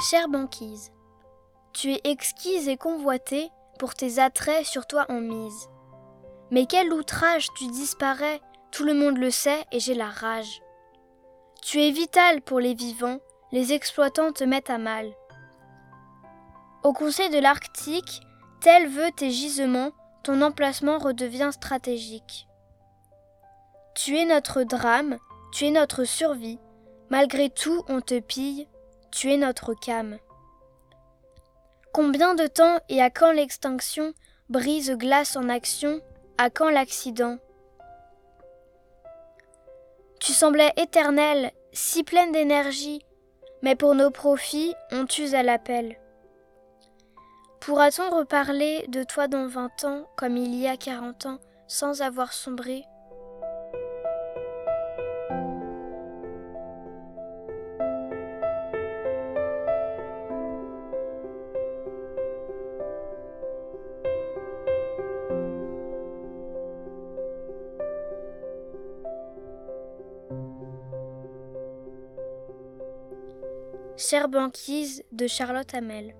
Chère banquise, tu es exquise et convoitée, pour tes attraits sur toi en mise. Mais quel outrage tu disparais, tout le monde le sait et j'ai la rage. Tu es vital pour les vivants, les exploitants te mettent à mal. Au conseil de l'Arctique, tel veut tes gisements, ton emplacement redevient stratégique. Tu es notre drame, tu es notre survie, malgré tout on te pille, tu es notre cam. Combien de temps et à quand l'extinction brise glace en action, à quand l'accident? Tu semblais éternelle, si pleine d'énergie, mais pour nos profits, on t'use à l'appel. Pourra-t-on reparler de toi dans vingt ans comme il y a quarante ans sans avoir sombré? Chère banquise de Charlotte Hamel.